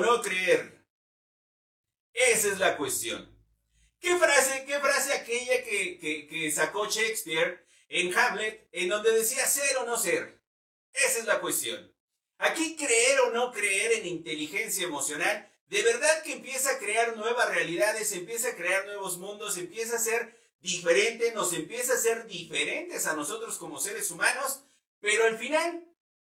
no creer? Esa es la cuestión. ¿Qué frase, qué frase aquella que, que sacó Shakespeare en Hamlet, en donde decía ser o no ser? Esa es la cuestión. Aquí creer o no creer en inteligencia emocional, de verdad que empieza a crear nuevas realidades, empieza a crear nuevos mundos, empieza a ser diferente, nos empieza a ser diferentes a nosotros como seres humanos, pero al final,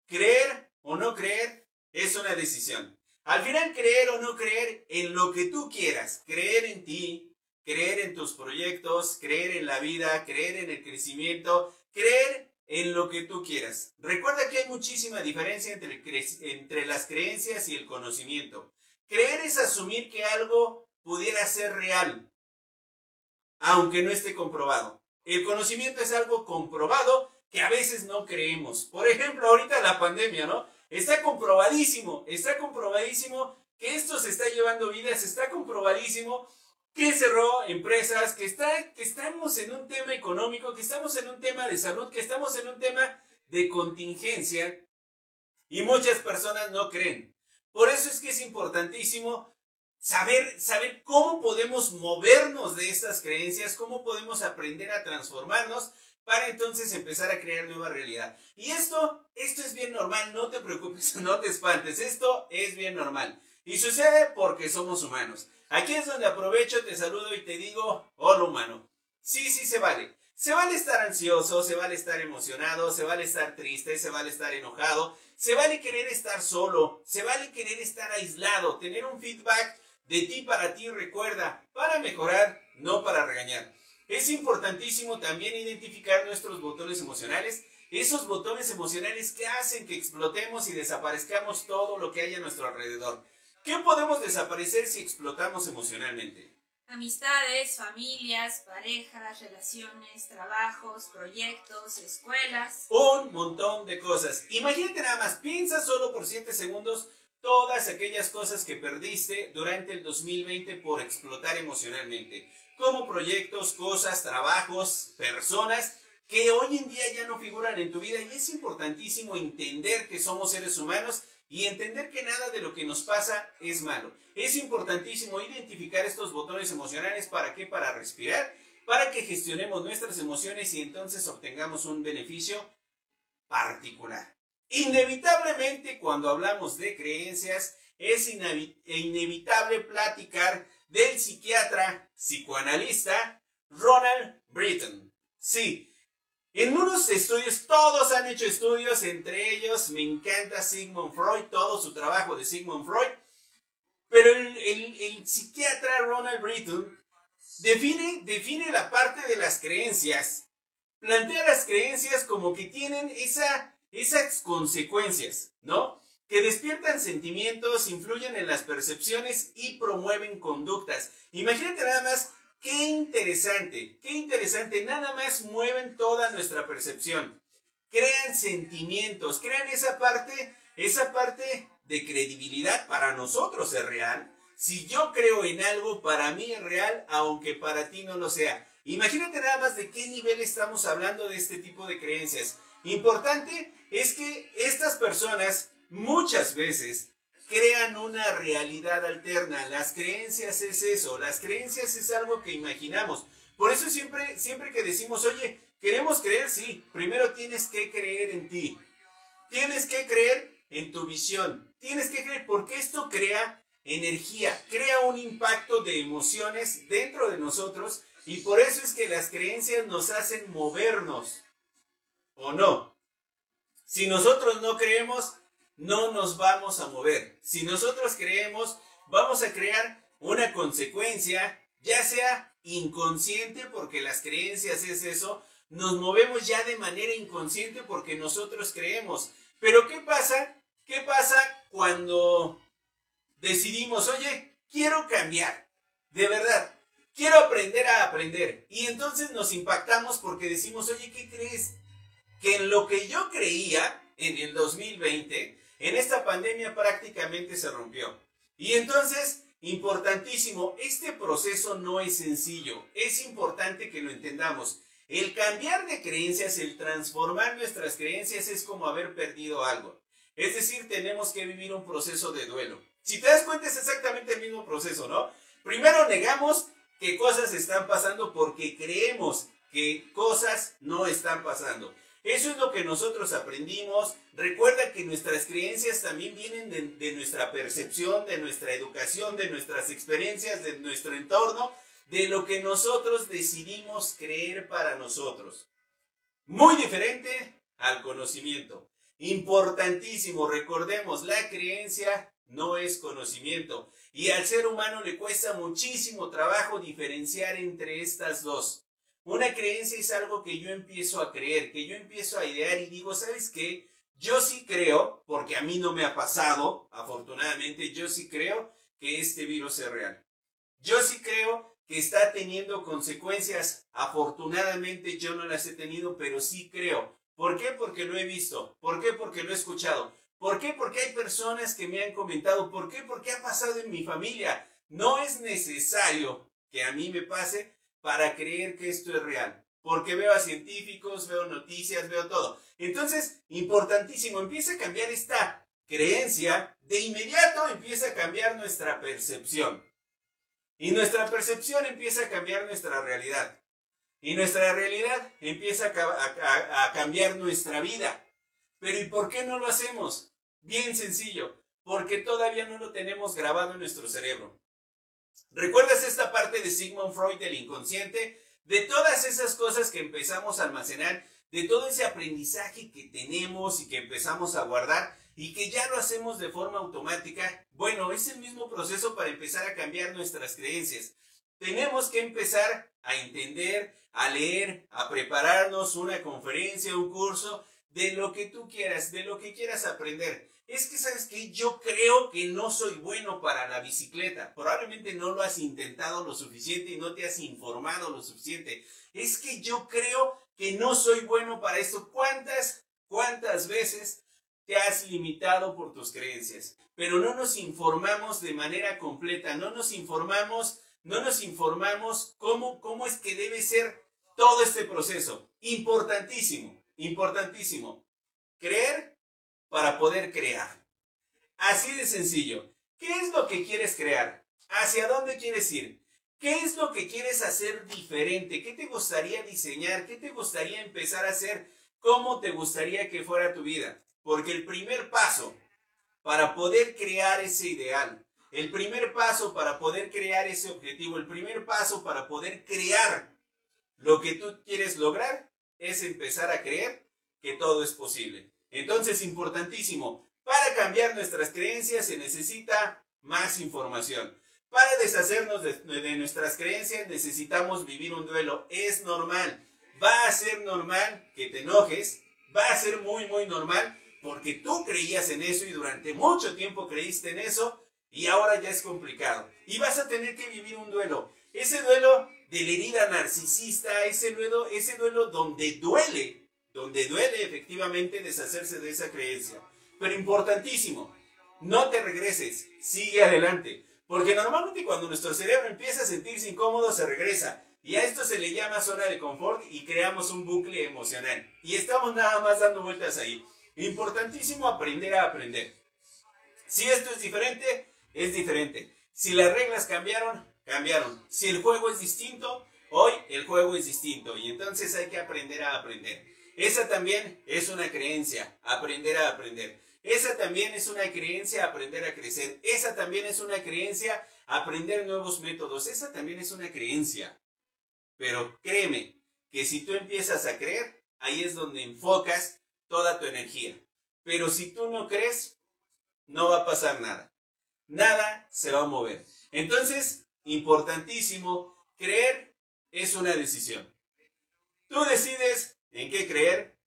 creer o no creer es una decisión. Al final, creer o no creer en lo que tú quieras, creer en ti, creer en tus proyectos, creer en la vida, creer en el crecimiento, creer en lo que tú quieras. Recuerda que hay muchísima diferencia entre, las creencias y el conocimiento. Creer es asumir que algo pudiera ser real, aunque no esté comprobado. El conocimiento es algo comprobado que a veces no creemos. Por ejemplo, ahorita la pandemia, ¿no? Está comprobadísimo, está comprobadísimo que esto se está llevando vidas, está comprobadísimo que cerró empresas, que, está, que estamos en un tema económico, que estamos en un tema de salud, que estamos en un tema de contingencia y muchas personas no creen. Por eso es que es importantísimo saber, saber cómo podemos movernos de estas creencias, cómo podemos aprender a transformarnos para entonces empezar a crear nueva realidad. Y esto, esto es bien normal, no te preocupes, no te espantes, esto es bien normal. Y sucede porque somos humanos. Aquí es donde aprovecho, te saludo y te digo, hola humano. Sí, sí se vale. Se vale estar ansioso, se vale estar emocionado, se vale estar triste, se vale estar enojado, se vale querer estar solo, se vale querer estar aislado, tener un feedback de ti para ti, recuerda, para mejorar, no para regañar. Es importantísimo también identificar nuestros botones emocionales, esos botones emocionales que hacen que explotemos y desaparezcamos todo lo que hay a nuestro alrededor. ¿Qué podemos desaparecer si explotamos emocionalmente? Amistades, familias, parejas, relaciones, trabajos, proyectos, escuelas. Un montón de cosas. Imagínate nada más, piensa solo por 7 segundos todas aquellas cosas que perdiste durante el 2020 por explotar emocionalmente. Como proyectos, cosas, trabajos, personas que hoy en día ya no figuran en tu vida y es importantísimo entender que somos seres humanos y entender que nada de lo que nos pasa es malo. Es importantísimo identificar estos botones emocionales. ¿Para qué? Para respirar, para que gestionemos nuestras emociones y entonces obtengamos un beneficio particular. Inevitablemente cuando hablamos de creencias es inevitable platicar del psiquiatra psicoanalista Ronald Britton. Sí, en unos estudios, todos han hecho estudios, entre ellos me encanta Sigmund Freud, todo su trabajo de Sigmund Freud, pero el, psiquiatra Ronald Britton define, define la parte de las creencias, plantea las creencias como que tienen esa, esas consecuencias, ¿no? Que despiertan sentimientos, influyen en las percepciones y promueven conductas. Imagínate nada más Qué interesante, qué interesante. Nada más mueven toda nuestra percepción. Crean sentimientos, crean esa parte, esa parte de credibilidad para nosotros es real. Si yo creo en algo, para mí es real, aunque para ti no lo sea. Imagínate nada más de qué nivel estamos hablando de este tipo de creencias. Importante es que estas personas muchas veces crean una realidad alterna. Las creencias es eso, las creencias es algo que imaginamos. Por eso siempre, siempre que decimos, oye, queremos creer, sí, primero tienes que creer en ti. Tienes que creer en tu visión. Tienes que creer porque esto crea energía, crea un impacto de emociones dentro de nosotros y por eso es que las creencias nos hacen movernos. ¿O no? Si nosotros no creemos, no nos vamos a mover. Si nosotros creemos, vamos a crear una consecuencia, ya sea inconsciente, porque las creencias es eso, nos movemos ya de manera inconsciente porque nosotros creemos. Pero ¿qué pasa? ¿Qué pasa cuando decidimos, oye, quiero cambiar? De verdad, quiero aprender a aprender. Y entonces nos impactamos porque decimos, oye, ¿qué crees? Que en lo que yo creía en el 2020, en esta pandemia prácticamente se rompió. Y entonces, importantísimo, este proceso no es sencillo, es importante que lo entendamos. El cambiar de creencias, el transformar nuestras creencias es como haber perdido algo. Es decir, tenemos que vivir un proceso de duelo. Si te das cuenta es exactamente el mismo proceso, ¿no? Primero negamos que cosas están pasando porque creemos que cosas no están pasando. Eso es lo que nosotros aprendimos. Recuerda que nuestras creencias también vienen de, nuestra percepción, de nuestra educación, de nuestras experiencias, de nuestro entorno, de lo que nosotros decidimos creer para nosotros. Muy diferente al conocimiento. Importantísimo, recordemos, la creencia no es conocimiento. Y al ser humano le cuesta muchísimo trabajo diferenciar entre estas dos. Una creencia es algo que yo empiezo a creer, que yo empiezo a idear y digo, ¿sabes qué? Yo sí creo, porque a mí no me ha pasado, afortunadamente, yo sí creo que este virus es real. Yo sí creo que está teniendo consecuencias. Afortunadamente yo no las he tenido, pero sí creo. ¿Por qué? Porque lo he visto. ¿Por qué? Porque lo he escuchado. ¿Por qué? Porque hay personas que me han comentado. ¿Por qué? Porque ha pasado en mi familia. No es necesario que a mí me pase, para creer que esto es real. Porque veo a científicos, veo noticias, veo todo. Entonces, importantísimo, empieza a cambiar esta creencia, de inmediato empieza a cambiar nuestra percepción. Y nuestra percepción empieza a cambiar nuestra realidad. Y nuestra realidad empieza a, a, cambiar nuestra vida. Pero ¿y por qué no lo hacemos? Bien sencillo, porque todavía no lo tenemos grabado en nuestro cerebro. ¿Recuerdas esta parte de Sigmund Freud del inconsciente? De todas esas cosas que empezamos a almacenar, de todo ese aprendizaje que tenemos y que empezamos a guardar y que ya lo hacemos de forma automática, bueno, es el mismo proceso para empezar a cambiar nuestras creencias. Tenemos que empezar a entender, a leer, a prepararnos una conferencia, un curso, de lo que tú quieras, de lo que quieras aprender es que sabes que yo creo que no soy bueno para la bicicleta. Probablemente no lo has intentado lo suficiente y no te has informado lo suficiente. Es que yo creo que no soy bueno para esto. ¿Cuántas, cuántas veces te has limitado por tus creencias? Pero no nos informamos de manera completa, no nos informamos, no nos informamos cómo, cómo es que debe ser todo este proceso. Importantísimo, importantísimo. Creer para poder crear. Así de sencillo. ¿Qué es lo que quieres crear? ¿Hacia dónde quieres ir? ¿Qué es lo que quieres hacer diferente? ¿Qué te gustaría diseñar? ¿Qué te gustaría empezar a hacer? ¿Cómo te gustaría que fuera tu vida? Porque el primer paso para poder crear ese ideal, el primer paso para poder crear ese objetivo, el primer paso para poder crear lo que tú quieres lograr es empezar a creer que todo es posible. Entonces, importantísimo, para cambiar nuestras creencias se necesita más información. Para deshacernos de, nuestras creencias necesitamos vivir un duelo. Es normal. Va a ser normal que te enojes. Va a ser muy, muy normal porque tú creías en eso y durante mucho tiempo creíste en eso y ahora ya es complicado. Y vas a tener que vivir un duelo. Ese duelo de la herida narcisista, ese duelo, ese duelo donde duele donde duele efectivamente deshacerse de esa creencia. Pero importantísimo, no te regreses, sigue adelante. Porque normalmente cuando nuestro cerebro empieza a sentirse incómodo, se regresa. Y a esto se le llama zona de confort y creamos un bucle emocional. Y estamos nada más dando vueltas ahí. Importantísimo aprender a aprender. Si esto es diferente, es diferente. Si las reglas cambiaron, cambiaron. Si el juego es distinto, hoy el juego es distinto. Y entonces hay que aprender a aprender. Esa también es una creencia, aprender a aprender. Esa también es una creencia, aprender a crecer. Esa también es una creencia, aprender nuevos métodos. Esa también es una creencia. Pero créeme que si tú empiezas a creer, ahí es donde enfocas toda tu energía. Pero si tú no crees, no va a pasar nada. Nada se va a mover. Entonces, importantísimo, creer es una decisión. Tú decides en qué creer,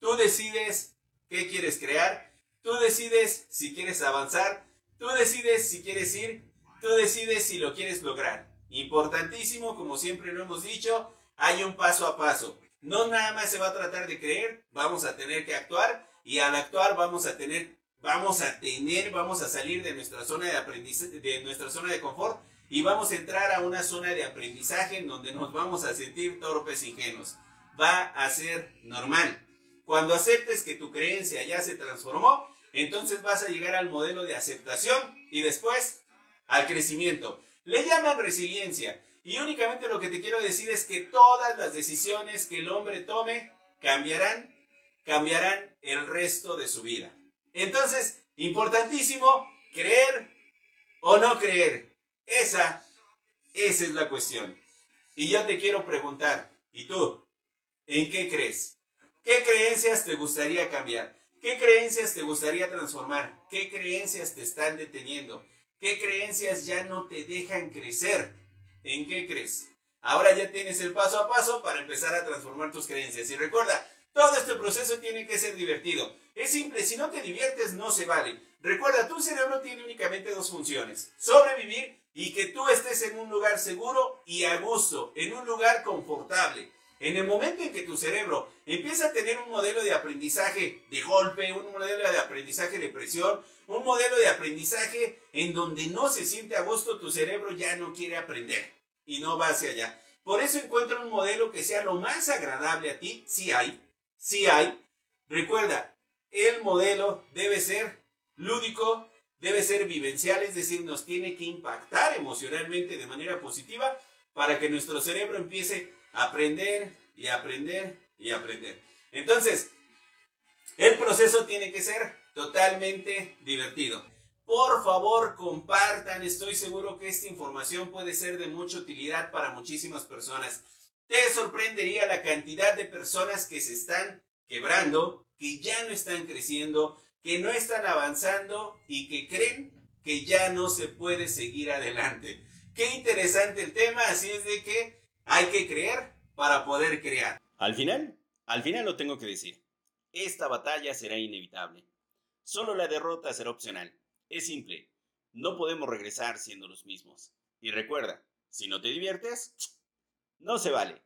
tú decides qué quieres crear, tú decides si quieres avanzar, tú decides si quieres ir, tú decides si lo quieres lograr. Importantísimo, como siempre lo hemos dicho, hay un paso a paso. No nada más se va a tratar de creer, vamos a tener que actuar y al actuar vamos a tener, vamos a tener, vamos a salir de nuestra zona de aprendizaje, de nuestra zona de confort y vamos a entrar a una zona de aprendizaje en donde nos vamos a sentir torpes ingenuos va a ser normal. Cuando aceptes que tu creencia ya se transformó, entonces vas a llegar al modelo de aceptación y después al crecimiento. Le llaman resiliencia. Y únicamente lo que te quiero decir es que todas las decisiones que el hombre tome cambiarán, cambiarán el resto de su vida. Entonces, importantísimo, creer o no creer. Esa, esa es la cuestión. Y yo te quiero preguntar, ¿y tú? ¿En qué crees? ¿Qué creencias te gustaría cambiar? ¿Qué creencias te gustaría transformar? ¿Qué creencias te están deteniendo? ¿Qué creencias ya no te dejan crecer? ¿En qué crees? Ahora ya tienes el paso a paso para empezar a transformar tus creencias. Y recuerda, todo este proceso tiene que ser divertido. Es simple, si no te diviertes no se vale. Recuerda, tu cerebro tiene únicamente dos funciones. Sobrevivir y que tú estés en un lugar seguro y a gusto, en un lugar confortable. En el momento en que tu cerebro empieza a tener un modelo de aprendizaje de golpe, un modelo de aprendizaje de presión, un modelo de aprendizaje en donde no se siente a gusto, tu cerebro ya no quiere aprender y no va hacia allá. Por eso encuentra un modelo que sea lo más agradable a ti, si hay, si hay. Recuerda, el modelo debe ser lúdico, debe ser vivencial, es decir, nos tiene que impactar emocionalmente de manera positiva para que nuestro cerebro empiece a aprender y aprender y aprender. Entonces, el proceso tiene que ser totalmente divertido. Por favor, compartan. Estoy seguro que esta información puede ser de mucha utilidad para muchísimas personas. Te sorprendería la cantidad de personas que se están quebrando, que ya no están creciendo, que no están avanzando y que creen que ya no se puede seguir adelante. Qué interesante el tema, así es de que hay que creer para poder crear. Al final, al final lo tengo que decir. Esta batalla será inevitable. Solo la derrota será opcional. Es simple. No podemos regresar siendo los mismos. Y recuerda, si no te diviertes, no se vale.